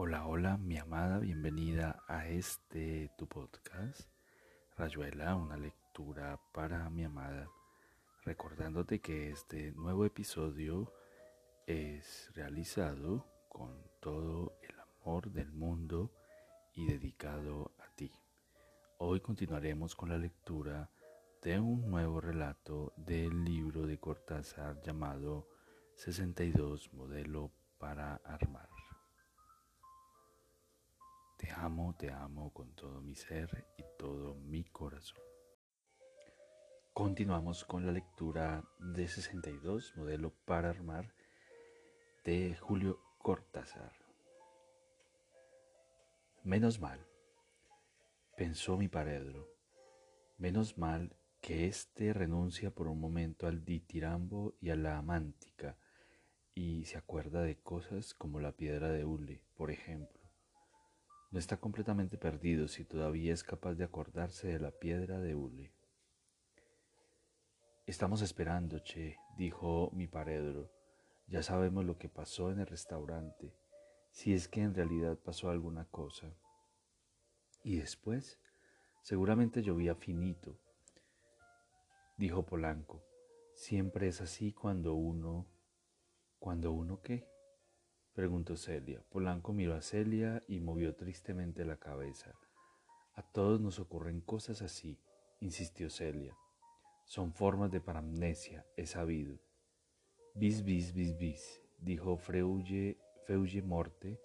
Hola, hola, mi amada, bienvenida a este tu podcast, Rayuela, una lectura para mi amada, recordándote que este nuevo episodio es realizado con todo el amor del mundo y dedicado a ti. Hoy continuaremos con la lectura de un nuevo relato del libro de Cortázar llamado 62 Modelo para Armar. Te amo, te amo con todo mi ser y todo mi corazón. Continuamos con la lectura de 62 Modelo para Armar de Julio Cortázar. Menos mal, pensó mi paredro, menos mal que éste renuncia por un momento al ditirambo y a la amántica y se acuerda de cosas como la piedra de hule, por ejemplo. No está completamente perdido si todavía es capaz de acordarse de la piedra de hule. Estamos esperando, che, dijo mi paredro. Ya sabemos lo que pasó en el restaurante, si es que en realidad pasó alguna cosa. Y después, seguramente llovía finito, dijo Polanco. Siempre es así cuando uno... ¿Cuando uno qué? Preguntó Celia. Polanco miró a Celia y movió tristemente la cabeza. A todos nos ocurren cosas así, insistió Celia. Son formas de paramnesia, he sabido. Bis, bis, bis, bis, dijo Freuge, Feuge Morte,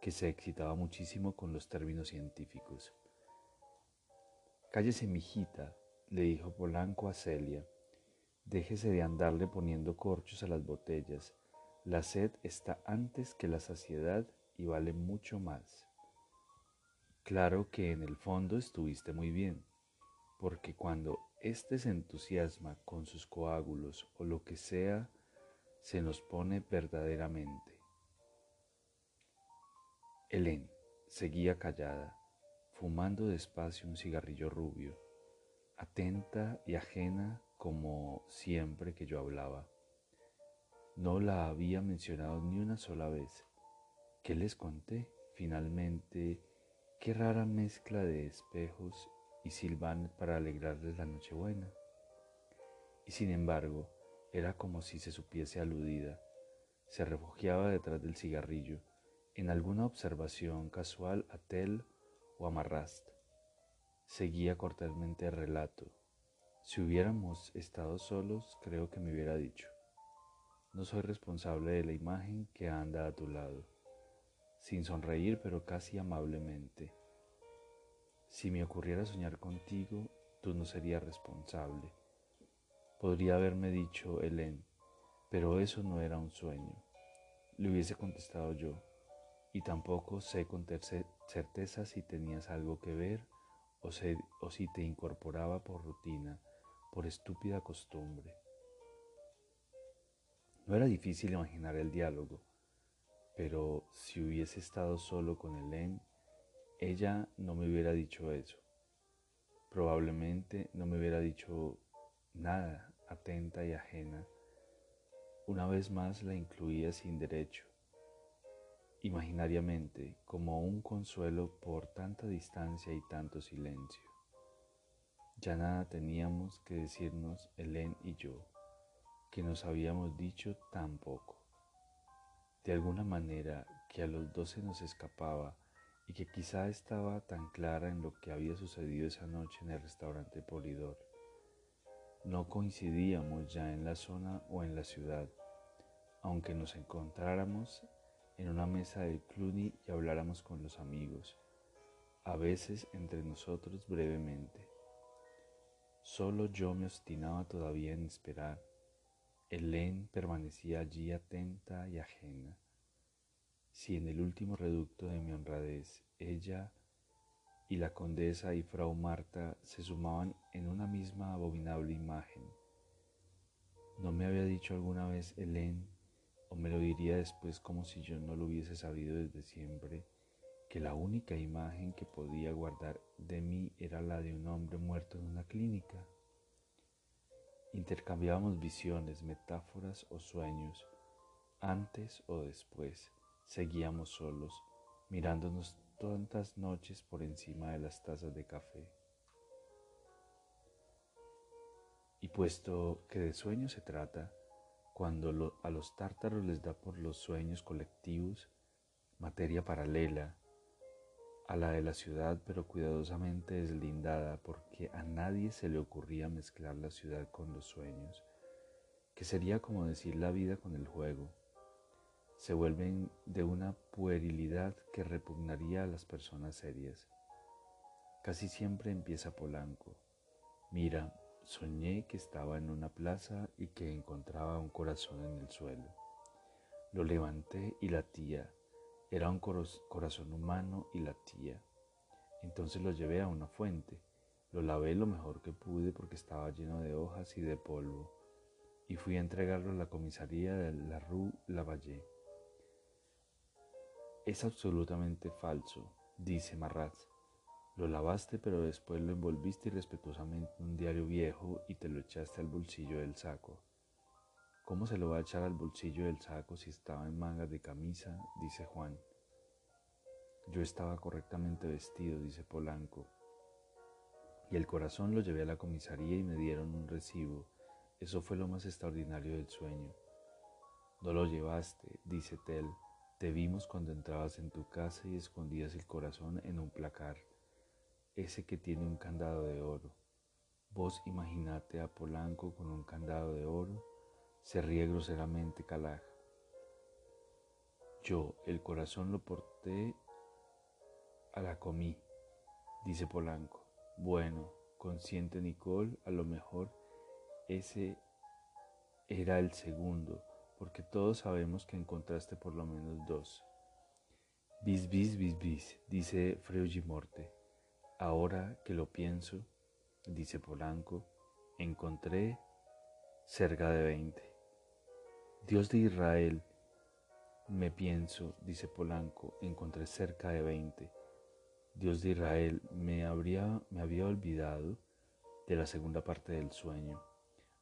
que se excitaba muchísimo con los términos científicos. Cállese, mijita, le dijo Polanco a Celia, déjese de andarle poniendo corchos a las botellas. La sed está antes que la saciedad y vale mucho más. Claro que en el fondo estuviste muy bien, porque cuando éste se entusiasma con sus coágulos o lo que sea, se nos pone verdaderamente. Helen seguía callada, fumando despacio un cigarrillo rubio atenta y ajena como siempre que yo hablaba. No la había mencionado ni una sola vez. ¿Qué les conté? Finalmente, qué rara mezcla de espejos y silvanes para alegrarles la Nochebuena. Y sin embargo, era como si se supiese aludida. Se refugiaba detrás del cigarrillo, en alguna observación casual a Tel o a Marrast. Seguía cortésmente el relato. Si hubiéramos estado solos, creo que me hubiera dicho. No soy responsable de la imagen que anda a tu lado. Sin sonreír, pero casi amablemente. Si me ocurriera soñar contigo, tú no serías responsable. Podría haberme dicho Helen, pero eso no era un sueño. Le hubiese contestado yo, y tampoco sé con certeza si tenías algo que ver o, si te incorporaba por rutina, por estúpida costumbre. No era difícil imaginar el diálogo, pero si hubiese estado solo con Helen, ella no me hubiera dicho eso. Probablemente no me hubiera dicho nada atenta y ajena. Una vez más la incluía sin derecho imaginariamente como un consuelo por tanta distancia y tanto silencio. Ya nada teníamos que decirnos Helen y yo, que nos habíamos dicho tan poco. De alguna manera que a los dos se nos escapaba y que quizá estaba tan clara en lo que había sucedido esa noche en el restaurante Polidor. No coincidíamos ya en la zona o en la ciudad, aunque nos encontráramos en una mesa del Cluny y habláramos con los amigos, a veces entre nosotros brevemente. Solo yo me obstinaba todavía en esperar. Helen permanecía allí atenta y ajena. Si en el último reducto de mi honradez ella y la condesa y Frau Marta se sumaban en una misma abominable imagen, ¿no me había dicho alguna vez Helen o me lo diría después como si yo no lo hubiese sabido desde siempre, que la única imagen que podía guardar de mí era la de un hombre muerto en una clínica. Intercambiábamos visiones, metáforas o sueños. Antes o después, seguíamos solos, mirándonos tantas noches por encima de las tazas de café. Y puesto que de sueños se trata, cuando a los tártaros les da por los sueños colectivos, materia paralela a la de la ciudad, pero cuidadosamente deslindada, porque a nadie se le ocurría mezclar la ciudad con los sueños, que sería como decir la vida con el juego. Se vuelven de una puerilidad que repugnaría a las personas serias. Casi siempre empieza Polanco. Mira, soñé que estaba en una plaza y que encontraba un corazón en el suelo. Lo levanté y latía era un corazón humano y latía. Entonces lo llevé a una fuente. Lo lavé lo mejor que pude porque estaba lleno de hojas y de polvo. Y fui a entregarlo a la comisaría de la Rue Lavalle. Es absolutamente falso, dice Marraz. Lo lavaste pero después lo envolviste irrespetuosamente en un diario viejo y te lo echaste al bolsillo del saco. ¿Cómo se lo va a echar al bolsillo del saco si estaba en mangas de camisa? dice Juan. Yo estaba correctamente vestido, dice Polanco. Y el corazón lo llevé a la comisaría y me dieron un recibo. Eso fue lo más extraordinario del sueño. No lo llevaste, dice Tel. Te vimos cuando entrabas en tu casa y escondías el corazón en un placar, ese que tiene un candado de oro. Vos imaginate a Polanco con un candado de oro se ríe groseramente Calaj. Yo el corazón lo porté a la comí, dice Polanco. Bueno, consciente Nicole, a lo mejor ese era el segundo, porque todos sabemos que encontraste por lo menos dos. Bis, bis, bis, bis, dice Morte. Ahora que lo pienso, dice Polanco, encontré cerca de veinte. Dios de Israel, me pienso, dice Polanco, encontré cerca de 20. Dios de Israel, me, habría, me había olvidado de la segunda parte del sueño.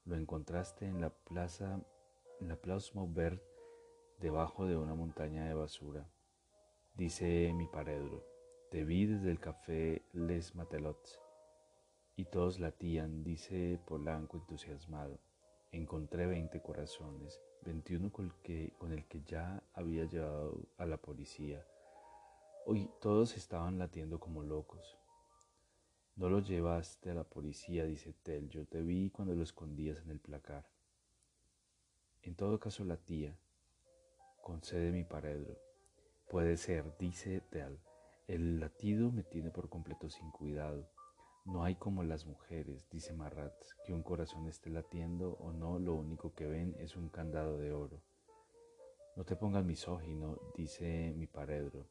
Lo encontraste en la plaza, en la Plaza Maubert, debajo de una montaña de basura. Dice mi paredro, te vi desde el café Les Matelots. Y todos latían, dice Polanco entusiasmado. Encontré 20 corazones 21 con el, que, ya había llevado a la policía. Hoy todos estaban latiendo como locos. No lo llevaste a la policía, dice Tel. Yo te vi cuando lo escondías en el placar. En todo caso, la tía, concede mi paredro. Puede ser, dice Tel. El latido me tiene por completo sin cuidado. No hay como las mujeres, dice Marat, que un corazón esté latiendo o no, lo único que ven es un candado de oro. No te pongas misógino, dice mi paredro.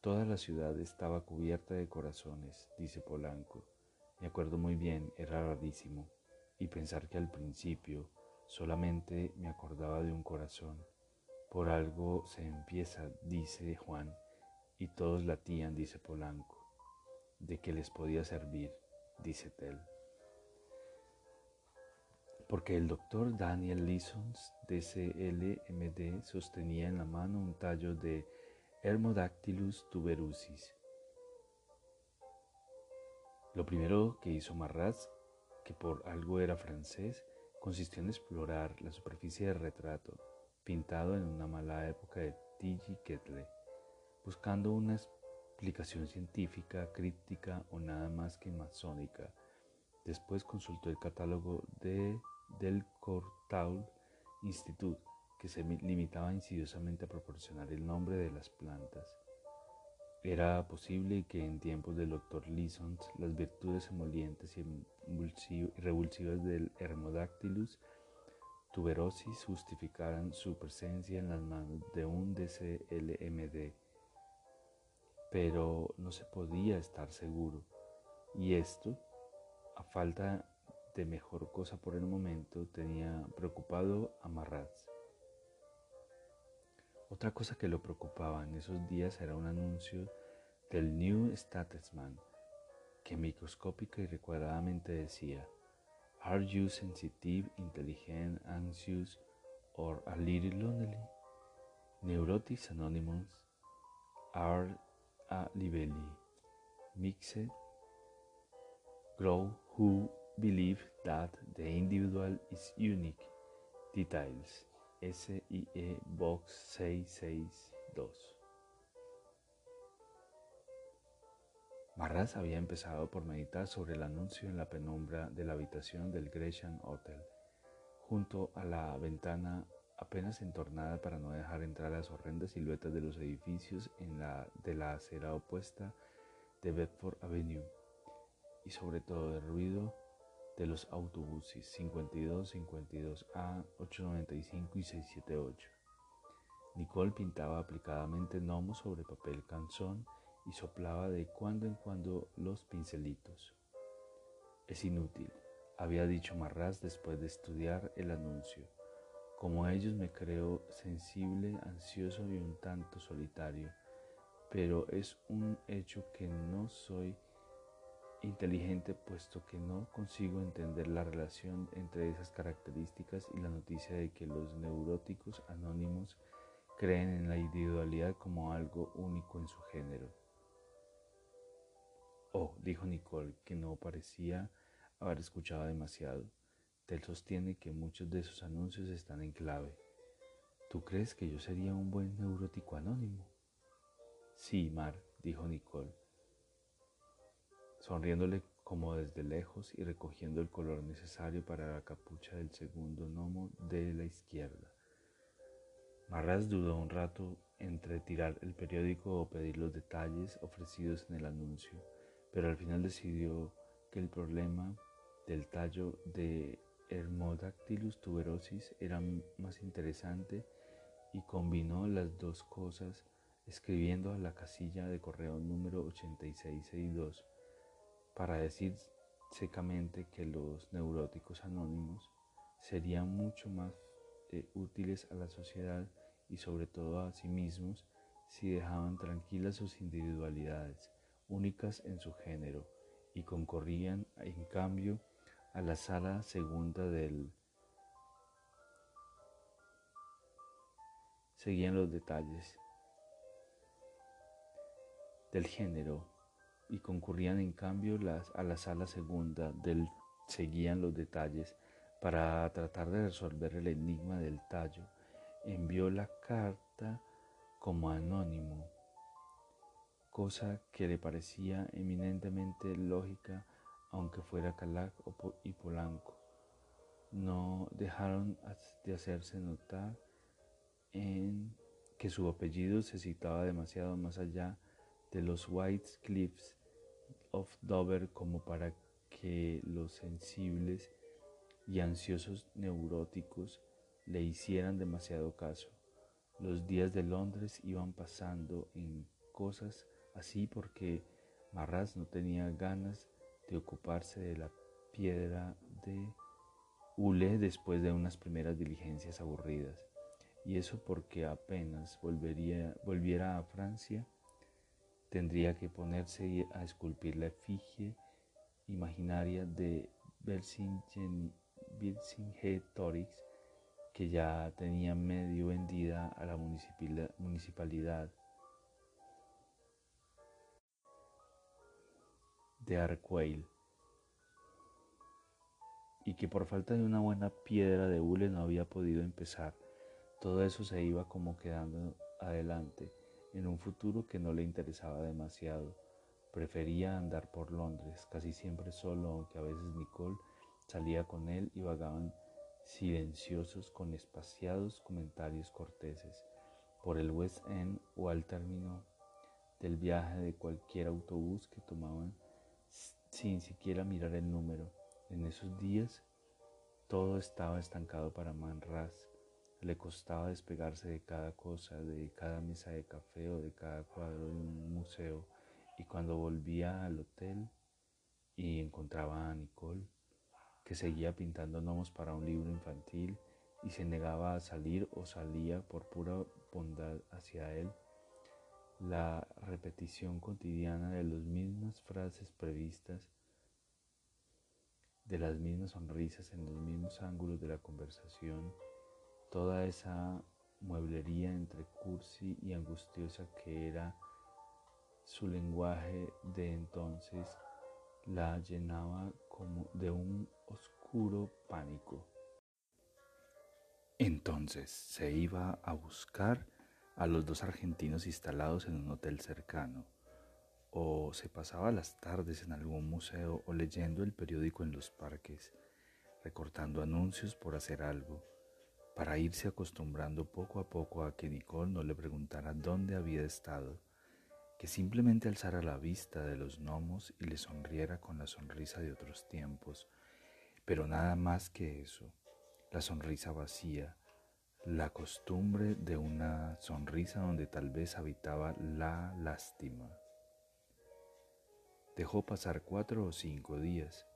Toda la ciudad estaba cubierta de corazones, dice Polanco. Me acuerdo muy bien, era rarísimo. Y pensar que al principio solamente me acordaba de un corazón. Por algo se empieza, dice Juan, y todos latían, dice Polanco de que les podía servir, dice Tell. Porque el doctor Daniel Lisons de CLMD sostenía en la mano un tallo de Hermodactylus tuberosis. Lo primero que hizo Marraz, que por algo era francés, consistió en explorar la superficie del retrato, pintado en una mala época de T.G. Ketley, buscando una explicación científica, crítica o nada más que masónica. Después consultó el catálogo de, del Courtauld Institute, que se limitaba insidiosamente a proporcionar el nombre de las plantas. Era posible que en tiempos del Dr. Lisons las virtudes emolientes y revulsivas del Hermodactylus tuberosis justificaran su presencia en las manos de un DCLMD pero no se podía estar seguro. Y esto, a falta de mejor cosa por el momento, tenía preocupado a Marraz. Otra cosa que lo preocupaba en esos días era un anuncio del New Statesman que microscópica y recuadradamente decía Are you sensitive, intelligent, anxious, or a little lonely? Neurotics Anonymous are a livelli, mixed, grow who believe that the individual is unique. Details. SIE Box 662. Marras había empezado por meditar sobre el anuncio en la penumbra de la habitación del Gresham Hotel, junto a la ventana apenas entornada para no dejar entrar las horrendas siluetas de los edificios en la, de la acera opuesta de Bedford Avenue y sobre todo el ruido de los autobuses 52, 52A, 895 y 678. Nicole pintaba aplicadamente gnomos sobre papel canzón y soplaba de cuando en cuando los pincelitos. Es inútil, había dicho Marras después de estudiar el anuncio. Como ellos me creo sensible, ansioso y un tanto solitario, pero es un hecho que no soy inteligente puesto que no consigo entender la relación entre esas características y la noticia de que los neuróticos anónimos creen en la individualidad como algo único en su género. Oh, dijo Nicole, que no parecía haber escuchado demasiado. Tel sostiene que muchos de sus anuncios están en clave. ¿Tú crees que yo sería un buen neurótico anónimo? Sí, Mar, dijo Nicole, sonriéndole como desde lejos y recogiendo el color necesario para la capucha del segundo gnomo de la izquierda. Marras dudó un rato entre tirar el periódico o pedir los detalles ofrecidos en el anuncio pero al final decidió que el problema del tallo de Hermodactylus tuberosis era más interesante y combinó las dos cosas escribiendo a la casilla de correo número 8662 para decir secamente que los neuróticos anónimos serían mucho más eh, útiles a la sociedad y sobre todo a sí mismos si dejaban tranquilas sus individualidades únicas en su género, y concorrían en cambio a la sala segunda del... Seguían los detalles del género y concurrían en cambio las, a la sala segunda del seguían los detalles para tratar de resolver el enigma del tallo. Envió la carta como anónimo cosa que le parecía eminentemente lógica aunque fuera Calac y Polanco. No dejaron de hacerse notar en que su apellido se citaba demasiado más allá de los White Cliffs of Dover como para que los sensibles y ansiosos neuróticos le hicieran demasiado caso. Los días de Londres iban pasando en cosas así porque Marras no tenía ganas de ocuparse de la piedra de hule después de unas primeras diligencias aburridas, y eso porque apenas volvería, volviera a Francia, tendría que ponerse a esculpir la efigie imaginaria de Vercingetorix, que ya tenía medio vendida a la municipalidad de y que por falta de una buena piedra de hule no había podido empezar. Todo eso se iba como quedando adelante, en un futuro que no le interesaba demasiado. Prefería andar por Londres, casi siempre solo, aunque a veces Nicole salía con él y vagaban silenciosos con espaciados comentarios corteses por el West End o al término del viaje de cualquier autobús que tomaban sin siquiera mirar el número. En esos días todo estaba estancado para Manras. Le costaba despegarse de cada cosa, de cada mesa de café o de cada cuadro de un museo. Y cuando volvía al hotel y encontraba a Nicole, que seguía pintando gnomos para un libro infantil y se negaba a salir o salía por pura bondad hacia él, la repetición cotidiana de las mismas frases previstas, de las mismas sonrisas en los mismos ángulos de la conversación, toda esa mueblería entre cursi y angustiosa que era su lenguaje de entonces la llenaba como de un oscuro pánico. Entonces se iba a buscar a los dos argentinos instalados en un hotel cercano, o se pasaba las tardes en algún museo o leyendo el periódico en los parques, recortando anuncios por hacer algo, para irse acostumbrando poco a poco a que Nicole no le preguntara dónde había estado, que simplemente alzara la vista de los gnomos y le sonriera con la sonrisa de otros tiempos, pero nada más que eso, la sonrisa vacía, la costumbre de una sonrisa donde tal vez habitaba la lástima. Dejó pasar cuatro o cinco días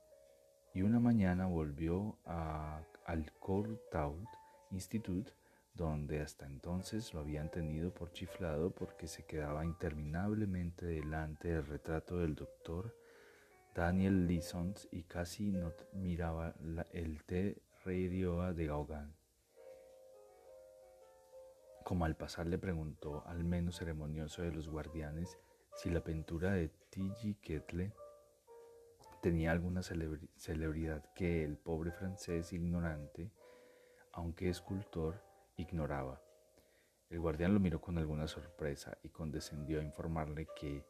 y una mañana volvió a, al Courtauld Institute, donde hasta entonces lo habían tenido por chiflado porque se quedaba interminablemente delante del retrato del doctor Daniel Lisons y casi no miraba el té radio de Gauguin. Como al pasar le preguntó al menos ceremonioso de los guardianes si la pintura de T.G. Ketle tenía alguna celebridad que el pobre francés ignorante, aunque escultor, ignoraba. El guardián lo miró con alguna sorpresa y condescendió a informarle que,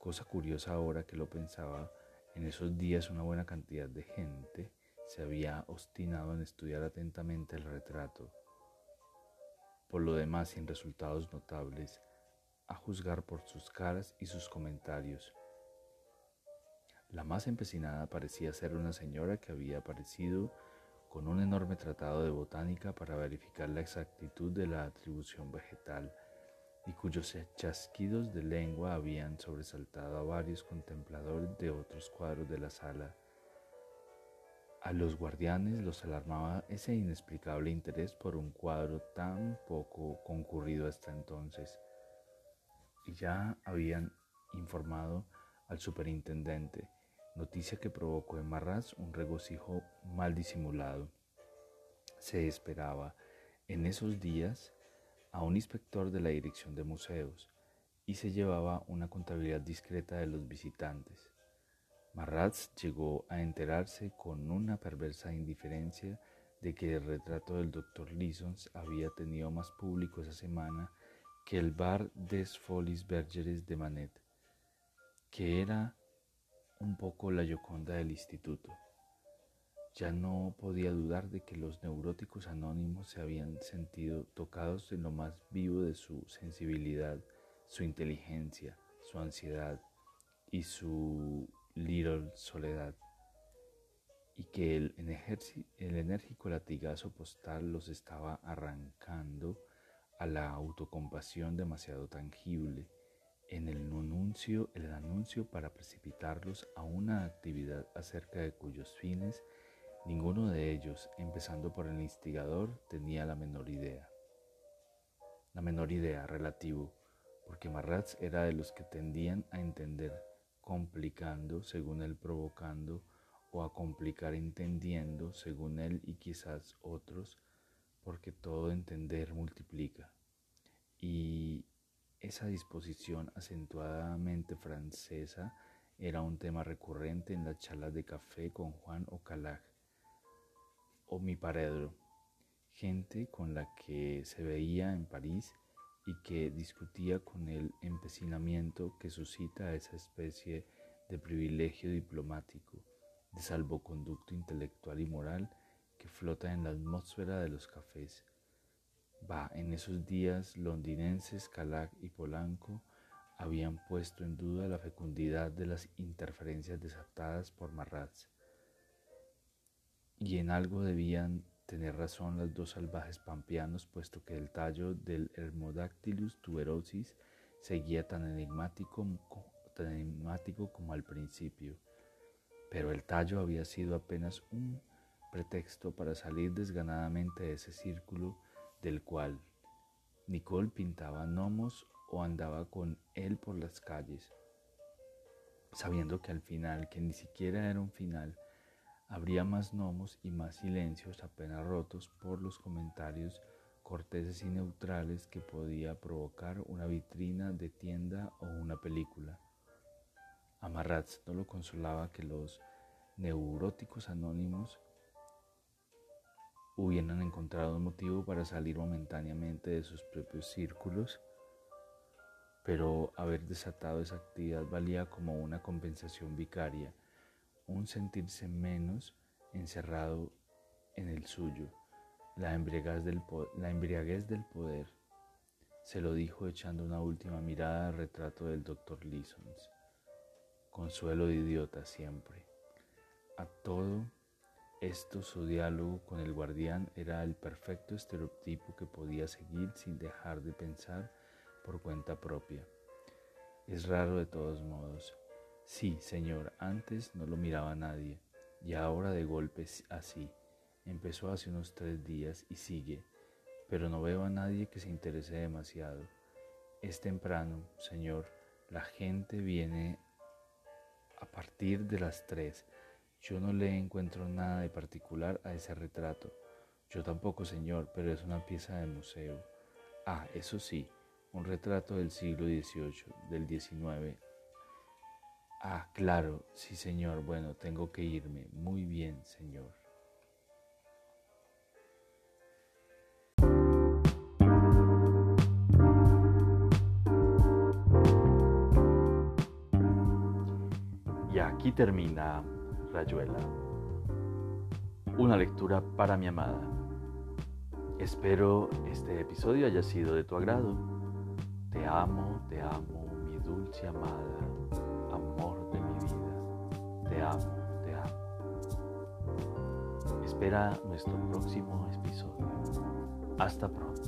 cosa curiosa ahora que lo pensaba, en esos días una buena cantidad de gente se había obstinado en estudiar atentamente el retrato por lo demás sin resultados notables, a juzgar por sus caras y sus comentarios. La más empecinada parecía ser una señora que había aparecido con un enorme tratado de botánica para verificar la exactitud de la atribución vegetal y cuyos chasquidos de lengua habían sobresaltado a varios contempladores de otros cuadros de la sala a los guardianes los alarmaba ese inexplicable interés por un cuadro tan poco concurrido hasta entonces. Y ya habían informado al superintendente, noticia que provocó en Marras un regocijo mal disimulado. Se esperaba en esos días a un inspector de la Dirección de Museos y se llevaba una contabilidad discreta de los visitantes. Marratz llegó a enterarse con una perversa indiferencia de que el retrato del doctor Lisons había tenido más público esa semana que el bar des Folies Bergeres de Manet, que era un poco la yoconda del instituto. Ya no podía dudar de que los neuróticos anónimos se habían sentido tocados en lo más vivo de su sensibilidad, su inteligencia, su ansiedad y su Little Soledad y que el, enérgico latigazo postal los estaba arrancando a la autocompasión demasiado tangible en el anuncio, el anuncio para precipitarlos a una actividad acerca de cuyos fines ninguno de ellos, empezando por el instigador, tenía la menor idea. La menor idea relativo, porque Marratz era de los que tendían a entender complicando según él provocando o a complicar entendiendo según él y quizás otros, porque todo entender multiplica. Y esa disposición acentuadamente francesa era un tema recurrente en las charlas de café con Juan Ocalag o mi paredro, gente con la que se veía en París y que discutía con el empecinamiento que suscita esa especie de privilegio diplomático, de salvoconducto intelectual y moral que flota en la atmósfera de los cafés. Va, en esos días londinenses, Calac y Polanco habían puesto en duda la fecundidad de las interferencias desatadas por Marratz, y en algo debían tener razón los dos salvajes pampeanos, puesto que el tallo del Hermodactylus tuberosis seguía tan enigmático, tan enigmático como al principio. Pero el tallo había sido apenas un pretexto para salir desganadamente de ese círculo del cual Nicole pintaba gnomos o andaba con él por las calles, sabiendo que al final, que ni siquiera era un final, Habría más gnomos y más silencios apenas rotos por los comentarios corteses y neutrales que podía provocar una vitrina de tienda o una película. A no lo consolaba que los neuróticos anónimos hubieran encontrado un motivo para salir momentáneamente de sus propios círculos, pero haber desatado esa actividad valía como una compensación vicaria, un sentirse menos encerrado en el suyo, la embriaguez del, la embriaguez del poder. Se lo dijo echando una última mirada al retrato del doctor Lisons. Consuelo de idiota siempre. A todo esto su diálogo con el guardián era el perfecto estereotipo que podía seguir sin dejar de pensar por cuenta propia. Es raro de todos modos. Sí, señor, antes no lo miraba nadie, y ahora de golpe así. Empezó hace unos tres días y sigue, pero no veo a nadie que se interese demasiado. Es temprano, señor, la gente viene a partir de las tres yo no le encuentro nada de particular a ese retrato. Yo tampoco, señor, pero es una pieza de museo. Ah, eso sí, un retrato del siglo XVIII, del XIX. Ah, claro, sí, señor. Bueno, tengo que irme. Muy bien, señor. Y aquí termina Rayuela. Una lectura para mi amada. Espero este episodio haya sido de tu agrado. Te amo, te amo, mi dulce amada, Te amo, te amo. Espera nuestro próximo episodio. Hasta pronto.